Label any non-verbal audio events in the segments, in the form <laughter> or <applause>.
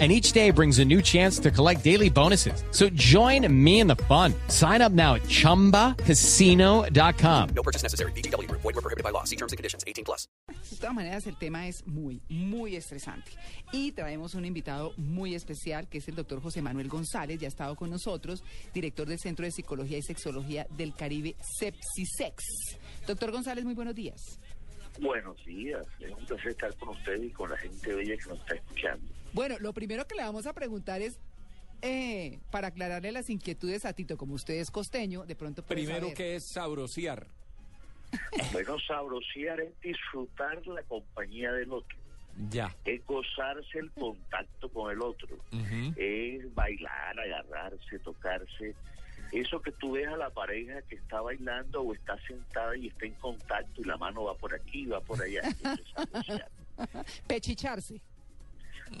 and each day brings a new chance to collect daily bonuses. So join me in the fun. Sign up now at ChumbaCasino.com. No purchase necessary. BGW. Void were prohibited by law. See terms and conditions. 18 plus. De todas maneras, el tema es muy, muy estresante. Y traemos un invitado muy especial, que es el doctor José Manuel González, ya ha estado con nosotros, director del Centro de Psicología y Sexología del Caribe, Sepsisex. Doctor González, muy buenos días. Buenos días, es un placer estar con ustedes y con la gente bella que nos está escuchando. Bueno, lo primero que le vamos a preguntar es, eh, para aclararle las inquietudes a Tito, como usted es costeño, de pronto Primero, saber. que es sabrosear? Bueno, sabrosear es disfrutar la compañía del otro, Ya. es gozarse el contacto con el otro, es bailar, agarrarse, tocarse. Eso que tú ves a la pareja que está bailando o está sentada y está en contacto y la mano va por aquí, va por allá. <laughs> Pechicharse.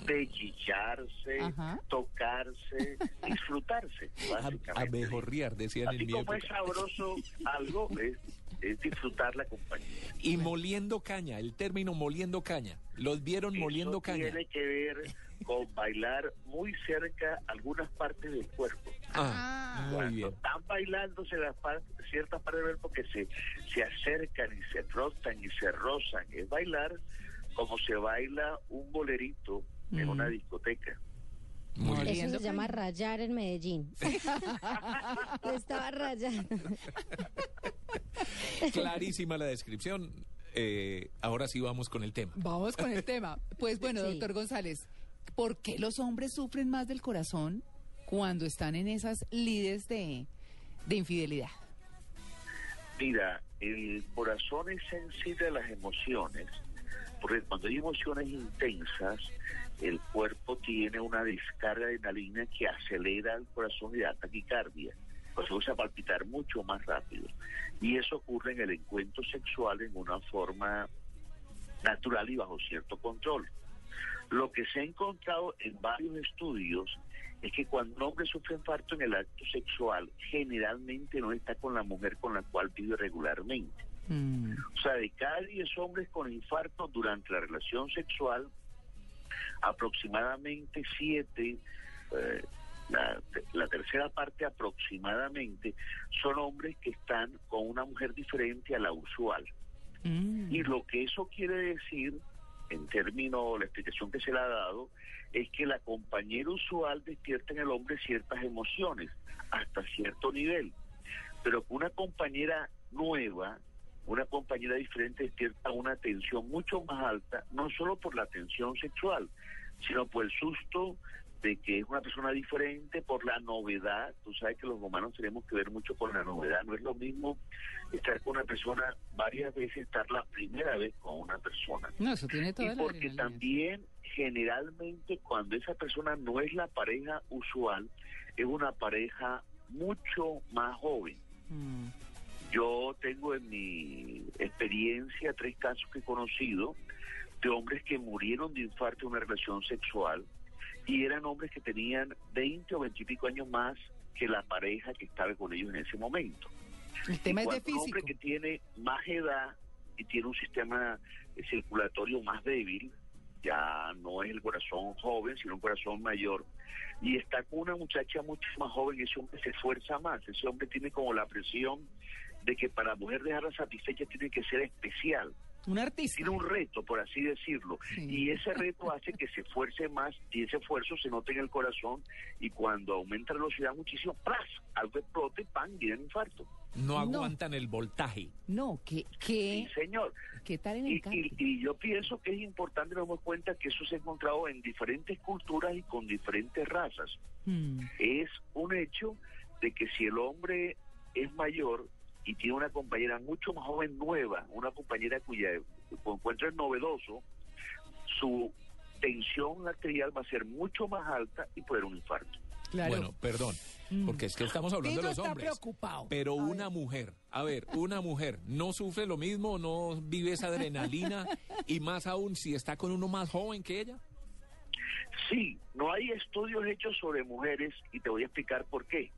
Pellizcarse, Ajá. tocarse, <laughs> disfrutarse, A, básicamente. abejorrear, decían Así en mi como es sabroso algo, es, es disfrutar la compañía. Y moliendo caña, el término moliendo caña. ¿Los vieron moliendo caña? tiene que ver con bailar muy cerca algunas partes del cuerpo. Ah, muy Cuando bien. están bailándose las par- ciertas partes del cuerpo que se, se acercan y se frotan y se rozan. Es bailar como se baila un bolerito en Mm. una discoteca. Muy bien. Eso se llama rayar en Medellín. <laughs> Le estaba rayando. <laughs> Clarísima la descripción. Eh, ahora sí vamos con el tema. Vamos con el <laughs> tema. Pues bueno, Sí. doctor González, ¿por qué los hombres sufren más del corazón cuando están en esas lides de, de infidelidad? Mira, el corazón es sensible a las emociones, porque cuando hay emociones intensas, el cuerpo tiene una descarga de adrenalina que acelera el corazón y da taquicardia. Pues se usa palpitar mucho más rápido. Y eso ocurre en el encuentro sexual en una forma natural y bajo cierto control. Lo que se ha encontrado en varios estudios es que cuando un hombre sufre infarto en el acto sexual, generalmente no está con la mujer con la cual vive regularmente. Mm, O sea, de cada 10 hombres con infarto durante la relación sexual, aproximadamente 7, la, la tercera parte aproximadamente, son hombres que están con una mujer diferente a la usual. mm. Y lo que eso quiere decir, en términos, la explicación que se le ha dado, es que la compañera usual despierta en el hombre ciertas emociones, hasta cierto nivel. Pero que una compañera nueva, una compañera diferente despierta una tensión mucho más alta, no solo por la tensión sexual, sino por el susto de que es una persona diferente, por la novedad. Tú sabes que los humanos tenemos que ver mucho con la novedad. No es lo mismo estar con una persona varias veces, estar la primera vez con una persona. No, eso tiene Y toda la porque también generalmente cuando esa persona no es la pareja usual, es una pareja mucho más joven. Mm, Yo tengo en mi experiencia tres casos que he conocido de hombres que murieron de infarto en una relación sexual y eran hombres que tenían 20 o 20 y pico años más que la pareja que estaba con ellos en ese momento. El tema Y es de cuando un hombre físico. que tiene más edad y tiene un sistema eh, circulatorio más débil, ya no es el corazón joven, sino un corazón mayor, y está con una muchacha mucho más joven, ese hombre se esfuerza más, ese hombre tiene como la presión de que para poder dejarla satisfecha tiene que ser especial, Un artista. tiene un reto, por así decirlo, Sí. y ese reto hace que se esfuerce más y ese esfuerzo se note en el corazón y cuando aumenta la velocidad muchísimo, ¡pras! algo explota y ¡pam! viene el infarto. No No. aguantan el voltaje. No, ¿qué, Sí, qué, señor. qué tal en Y, el y- y yo pienso que es importante darnos cuenta que eso se ha encontrado en diferentes culturas y con diferentes razas. Mm, Es un hecho de que si el hombre es mayor y tiene una compañera mucho más joven, nueva, una compañera cuya encuentro es novedoso, su tensión arterial va a ser mucho más alta y puede haber un infarto. Claro. Bueno, perdón, porque es que estamos hablando Tito de los está hombres. preocupado. Pero una mujer, a ver, una mujer no sufre lo mismo, no vive esa adrenalina <laughs> y más aún si está con uno más joven que ella. Sí, no hay estudios hechos sobre mujeres y te voy a explicar por qué.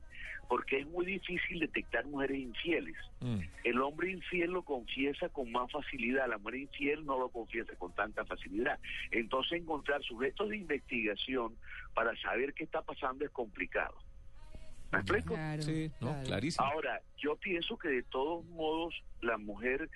Porque es muy difícil detectar mujeres infieles. Mm. El hombre infiel lo confiesa con más facilidad, la mujer infiel no lo confiesa con tanta facilidad. Entonces encontrar sujetos de investigación para saber qué está pasando es complicado. ¿Me explico? Claro, Sí, no, claro. clarísimo. Ahora, yo pienso que de todos modos la mujer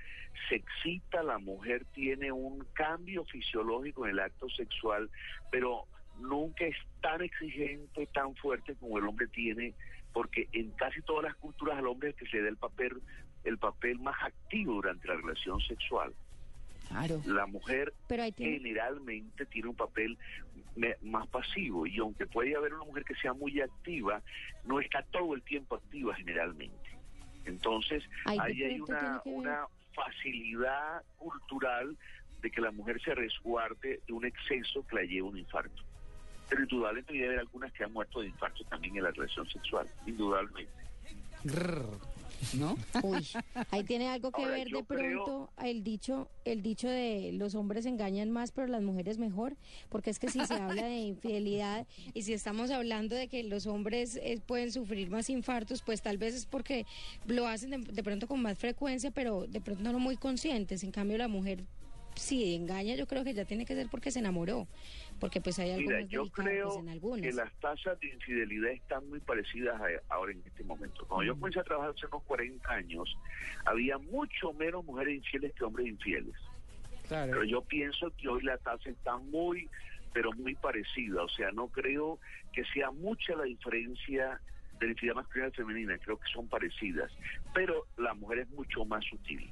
se excita, la mujer tiene un cambio fisiológico en el acto sexual, pero nunca es tan exigente, tan fuerte como el hombre tiene, porque en casi todas las culturas al hombre es que se le da el papel, el papel más activo durante la relación sexual. Claro. La mujer Pero ahí tiene- generalmente tiene un papel me- más pasivo y aunque puede haber una mujer que sea muy activa, no está todo el tiempo activa generalmente. Entonces, Ahí hay una, una facilidad cultural de que la mujer se resguarde de un exceso que la lleve a un infarto. Pero indudablemente debe haber algunas que han muerto de infarto también en la relación sexual, indudablemente. ¿No? <laughs> Uy, ahí tiene algo que Ahora, ver de pronto el dicho, el dicho de los hombres engañan más, pero las mujeres mejor, porque es que si se habla de infidelidad y si estamos hablando de que los hombres eh, pueden sufrir más infartos, pues tal vez es porque lo hacen de, de pronto con más frecuencia, pero de pronto no muy conscientes. En cambio, la mujer si engaña, yo creo que ya tiene que ser porque se enamoró, porque pues hay algo Mira, yo creo en algunas. que las tasas de infidelidad están muy parecidas a- ahora en este momento. Cuando yo comencé a trabajar hace unos 40 años, había mucho menos mujeres infieles que hombres infieles. Pero Claro. yo pienso que hoy la tasa está muy, pero muy parecida. O sea, no creo que sea mucha la diferencia de la infidelidad masculina y femenina. Creo que son parecidas. Pero la mujer es mucho más sutil.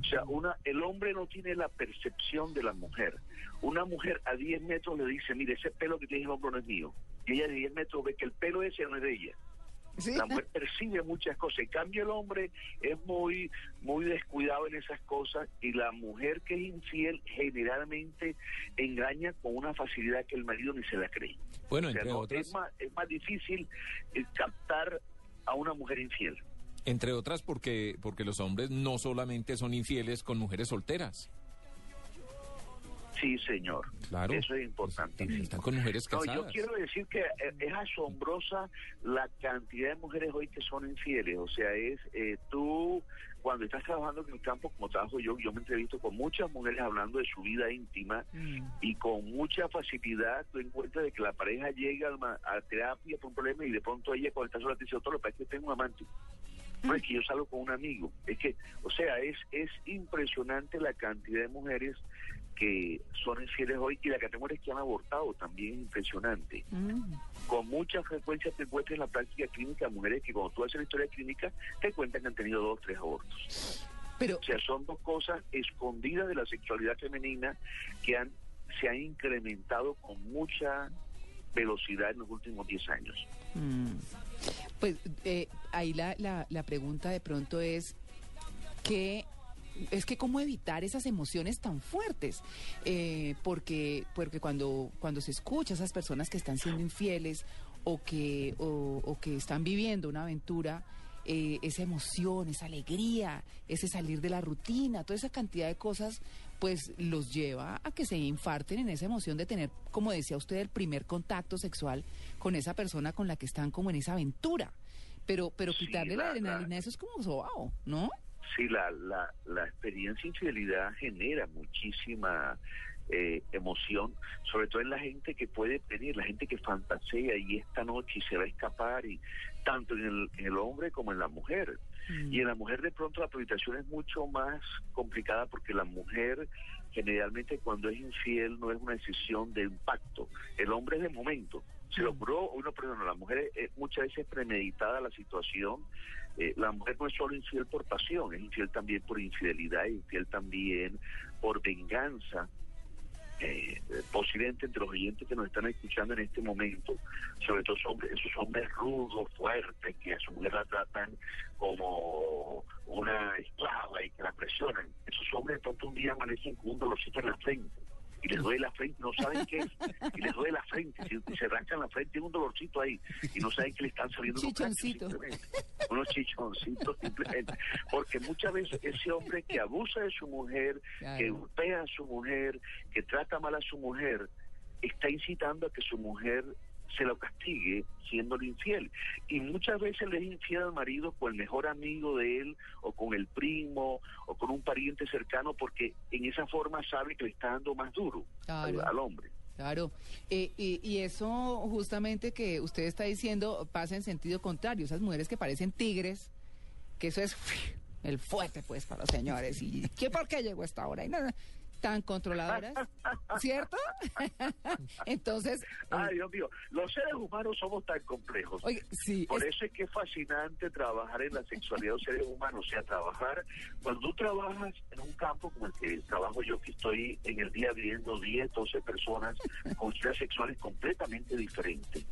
O sea, una, el hombre no tiene la percepción de la mujer. Una mujer a 10 metros le dice, mire, ese pelo que tiene el hombro no es mío. Y ella de 10 metros ve que el pelo ese no es de ella. Sí. La mujer percibe muchas cosas. En cambio, el hombre es muy, muy descuidado en esas cosas y la mujer que es infiel generalmente engaña con una facilidad que el marido ni se la cree. Bueno, O sea, entre no, otras, es, más, es más difícil eh, captar a una mujer infiel. Entre otras porque porque los hombres no solamente son infieles con mujeres solteras. Sí, señor. Claro. Eso es importantísimo. Están con mujeres No, casadas. yo quiero decir que eh, es asombrosa la cantidad de mujeres hoy que son infieles. O sea, es eh, tú, cuando estás trabajando en el campo como trabajo yo, yo me entrevisto con muchas mujeres hablando de su vida íntima Mm. y con mucha facilidad tú encuentras de que la pareja llega al ma- a, terapia por un problema y de pronto ella cuando está sola te dice, otro, es que tengo un amante. No es que yo salgo con un amigo. Es que, o sea, es, es impresionante la cantidad de mujeres que son infieles hoy y la categoría que han abortado también es impresionante. Mm. Con mucha frecuencia te encuentras en la práctica clínica mujeres que cuando tú haces la historia clínica te cuentan que han tenido dos o tres abortos. Pero, O sea, son dos cosas escondidas de la sexualidad femenina que han se han incrementado con mucha velocidad en los últimos 10 años. mm, pues eh, ahí la, la, la pregunta de pronto es que es que cómo evitar esas emociones tan fuertes Eh, porque porque cuando cuando se escucha a esas personas que están siendo infieles o que o, que están viviendo una aventura eh, esa emoción, esa alegría, ese salir de la rutina, toda esa cantidad de cosas, pues los lleva a que se infarten en esa emoción de tener, como decía usted, el primer contacto sexual con esa persona con la que están como en esa aventura. Pero, pero Sí, quitarle la, la- adrenalina, la- eso es como sobao, ¿no? Sí, la, la, la experiencia infidelidad genera muchísima eh, emoción, sobre todo en la gente que puede venir, la gente que fantasea y esta noche se va a escapar, y tanto en el, en el hombre como en la mujer. Y en la mujer de pronto la proyectación es mucho más complicada porque la mujer generalmente cuando es infiel no es una decisión de impacto, el hombre es de momento. Se lo ocurrió, uno, perdón, la mujer es, es muchas veces premeditada la situación. Eh, la mujer no es solo infiel por pasión, es infiel también por infidelidad, es infiel también por venganza. Eh, posiblemente entre los oyentes que nos están escuchando en este momento, sobre todo hombres, esos hombres rudos, fuertes, que a su mujer la tratan como una esclava y que la presionan. Esos hombres de un día amanecen con un dolorcito en la frente y les duele la frente, no saben qué es, y les duele la frente, y se arrancan la frente, tiene un dolorcito ahí, y no saben que le están saliendo unos cachos, Chichoncito. simplemente. unos chichoncitos <laughs> simplemente, porque muchas veces ese hombre que abusa de su mujer, que golpea a su mujer, que trata mal a su mujer, está incitando a que su mujer se lo castigue siéndole infiel. Y muchas veces le es infiel al marido con el mejor amigo de él, o con el primo, o con un pariente cercano, porque en esa forma sabe que le está dando más duro al, Claro. al hombre. Claro, Eh, y, y eso justamente que usted está diciendo pasa en sentido contrario. Esas mujeres que parecen tigres, que eso es <laughs> el fuerte pues para los señores. ¿Y qué por qué llegó esta hora? Y no, tan controladoras, ¿cierto? <laughs> Entonces, eh, Ay, Dios mío, los seres humanos somos tan complejos. oye, sí, Por es- eso es que es fascinante trabajar en la sexualidad de los seres humanos, o sea, trabajar, cuando tú trabajas en un campo como el que trabajo yo, que estoy en el día viendo 10, 12 personas con sexuales completamente diferentes,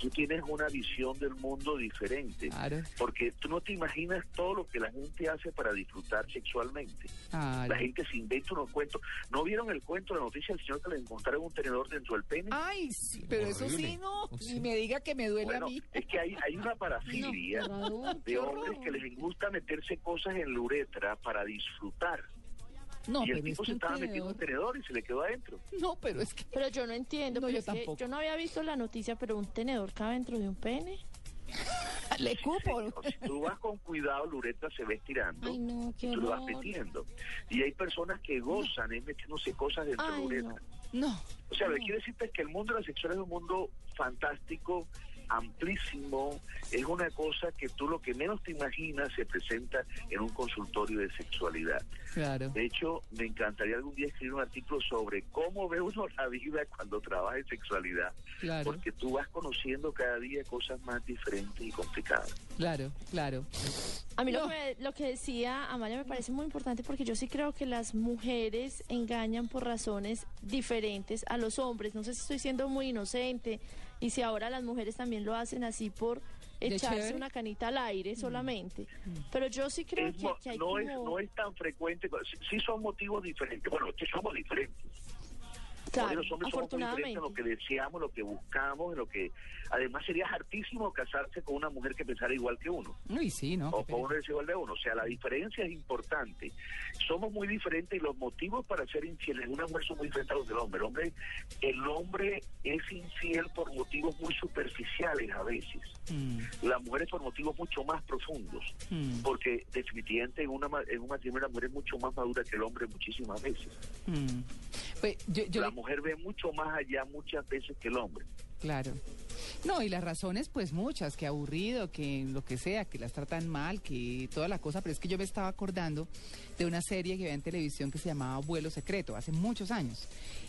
tú tienes una visión del mundo diferente, Claro. porque tú no te imaginas todo lo que la gente hace para disfrutar sexualmente. Claro. La gente se inventa unos cuentos. ¿No vieron el cuento, la noticia del señor que le encontraron un tenedor dentro del pene? Ay, sí, pero eso sí no, Sí. ni me diga que me duele Bueno, a mí. es que hay, hay una parafilia No, de hombres que les gusta meterse cosas en la uretra para disfrutar. No, y el pero tipo se estaba metiendo un tenedor- y se le quedó adentro. No, pero es que Pero yo no entiendo, No, pero yo tampoco. yo no había visto la noticia, pero un tenedor cabe dentro de un pene. <laughs> le cupo. Si tú vas con cuidado, la uretra se va estirando. Ay, no, qué y tú lo vas metiendo. Y hay personas que gozan es metiéndose cosas dentro de la Ay, uretra. no. No. O sea, lo que quiere decirte es que el mundo de la sexualidad es un mundo fantástico, amplísimo, es una cosa que tú lo que menos te imaginas se presenta en un consultorio de sexualidad. Claro. De hecho, me encantaría algún día escribir un artículo sobre cómo ve uno la vida cuando trabaja en sexualidad, Claro. porque tú vas conociendo cada día cosas más diferentes y complicadas. Claro, claro. A mí No. lo, que, lo que decía Amaya me parece muy importante porque yo sí creo que las mujeres engañan por razones diferentes a los hombres. No sé si estoy siendo muy inocente y si ahora las mujeres también lo hacen así por ¿De echarse una canita al aire solamente. Pero yo sí creo Es que, que hay no, como... es, no es tan frecuente, sí, sí son motivos diferentes. Bueno, es que somos diferentes. Claro, Porque los hombres somos muy diferentes en lo que deseamos, lo que buscamos, en lo que... Además sería hartísimo casarse con una mujer que pensara igual que uno. Uy, sí, ¿no? o con uno pereza. es igual de uno. O sea, la diferencia es importante. Somos muy diferentes y los motivos para ser infieles en una mujer son muy diferentes a los del hombre. El hombre, el hombre es infiel por motivos muy superficiales a veces. Mm, La mujer es por motivos mucho más profundos. mm, Porque definitivamente en, una, ma- en un matrimonio la mujer es mucho más madura que el hombre muchísimas veces. mm. Pues yo, yo la mujer ve mucho más allá muchas veces que el hombre. Claro. No, y las razones, pues muchas, que aburrido, que lo que sea, que las tratan mal, que toda la cosa, pero es que yo me estaba acordando de una serie que había en televisión que se llamaba Vuelo Secreto, hace muchos años.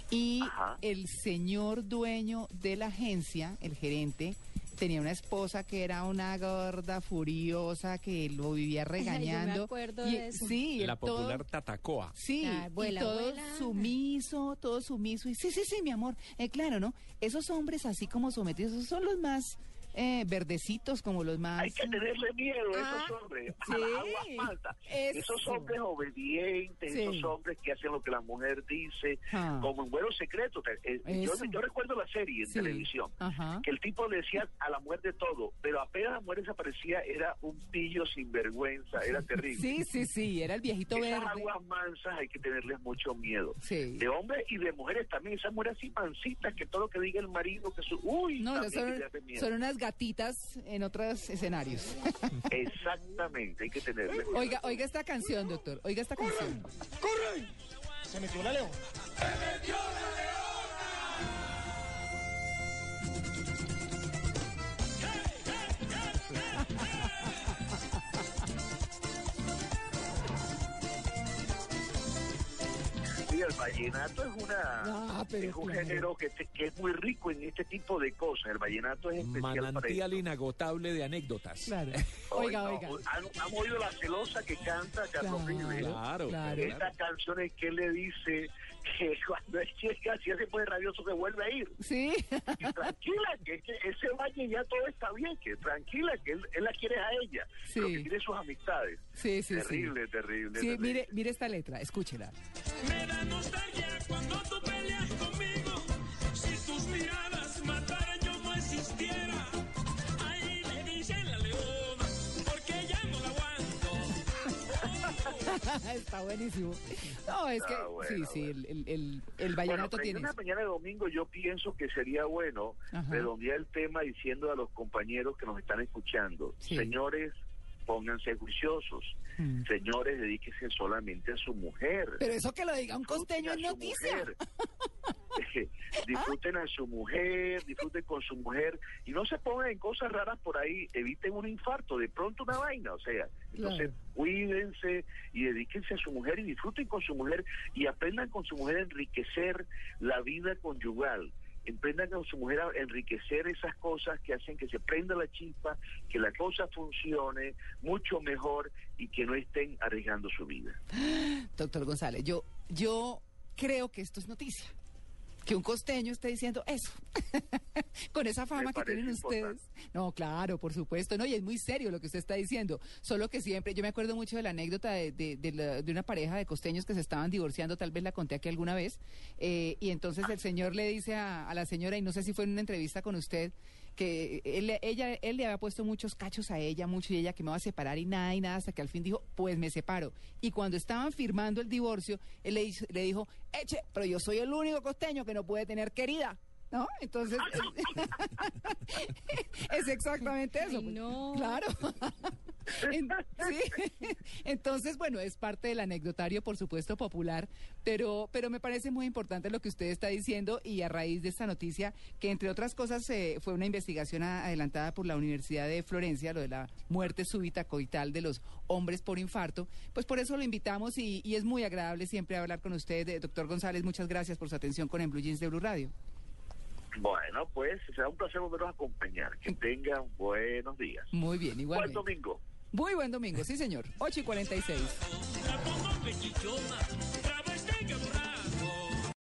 Y Ajá. el señor dueño de la agencia, el gerente, tenía una esposa que era una gorda furiosa que lo vivía <laughs> Ay, yo me regañando. acuerdo y, de eso. Sí, La todo- popular Tatacoa. Sí, vuela, y todo sumiso, todo sumiso. Y sí, sí, sí, mi amor. Eh, claro, ¿no? Esos hombres así como sometidos esos son los más eh, verdecitos, como los más... Hay que tenerle miedo a Ah, esos hombres, sí, a las aguas eso. Esos hombres obedientes, Sí. esos hombres que hacen lo que la mujer dice, Ah. como en vuelo secreto. Te- eh, yo, recuerdo la serie en Sí. televisión, Ajá. que el tipo le decía a la mujer de todo, pero apenas la mujer desaparecía, era un pillo sin vergüenza, era <laughs> terrible. Sí, sí, sí, era el viejito Esas verde. aguas mansas hay que tenerles mucho miedo. Sí. De hombres y de mujeres también. Esas mujeres así mansitas que todo lo que diga el marido, que su... Uy, No, también son, que son unas gatitas en otros escenarios. <laughs> Exactamente, hay que tenerle oiga, oiga esta canción, doctor. Oiga esta canción. Se metió la león. El vallenato es una Ah, pero es un claro. género que, te- que es muy rico en este tipo de cosas. El vallenato es especial para. Manantial inagotable de anécdotas. Claro. <laughs> Oiga, oiga. no, ¿Han, han oído la celosa que canta Carlos Claro. Vives? Claro, Claro. Esta canción es que él le dice que <laughs> cuando él llega, si él se pone rabioso, se vuelve a ir. Sí. Y tranquila, que, que ese valle ya todo está bien, que tranquila, que él, él la quiere a ella, Sí. pero que tiene sus amistades. Sí, sí, sí. terrible, terrible, Sí, terrible. mire, mire esta letra, escúchela. Me da nostalgia cuando tú <laughs> Está buenísimo. No, es que Ah, bueno, sí, sí, bueno. el, el, el, Bueno, vallenato tiene una mañana de domingo yo pienso que sería bueno Ajá. redondear el tema diciendo a los compañeros que nos están escuchando, Sí. señores, pónganse juiciosos, Mm. señores, dedíquense solamente a su mujer. Pero eso que lo diga un costeño es noticia. <laughs> disfruten a su mujer, disfruten con su mujer y no se pongan en cosas raras por ahí, eviten un infarto, de pronto una vaina, o sea, entonces Claro. cuídense y dedíquense a su mujer y disfruten con su mujer y aprendan con su mujer a enriquecer la vida conyugal. Emprendan con su mujer a enriquecer esas cosas que hacen que se prenda la chispa, que la cosa funcione mucho mejor y que no estén arriesgando su vida. <gasps> Doctor González, yo, yo creo que esto es noticia. Que un costeño esté diciendo eso. <laughs> Con esa fama que tienen ustedes. No, claro, por supuesto. No, y es muy serio lo que usted está diciendo. Solo que siempre, yo me acuerdo mucho de la anécdota de, de, de la- de una pareja de costeños que se estaban divorciando, tal vez la conté aquí alguna vez. eh, y entonces el señor le dice a, a la señora, y no sé si fue en una entrevista con usted, que él, ella, él le había puesto muchos cachos a ella, mucho, y ella que me va a separar y nada y nada, hasta que al fin dijo, pues me separo. Y cuando estaban firmando el divorcio, él le, le dijo, eche, pero yo soy el único costeño que no puede tener querida. ¿No? Entonces, <laughs> es exactamente eso. Ay, pues. no. Claro. <laughs> En- sí. Entonces, bueno, es parte del anecdotario, por supuesto, popular, pero, pero me parece muy importante lo que usted está diciendo y a raíz de esta noticia, que entre otras cosas eh, fue una investigación a- adelantada por la Universidad de Florencia, lo de la muerte súbita coital de los hombres por infarto, pues por eso lo invitamos y, y es muy agradable siempre hablar con usted, eh, doctor González, muchas gracias por su atención con el Blue Jeans de Blue Radio. Bueno, pues será un placer volverlos a acompañar. Que tengan buenos días. Muy bien, Buen igualmente. domingo. Muy buen domingo, sí señor, 8 y 46.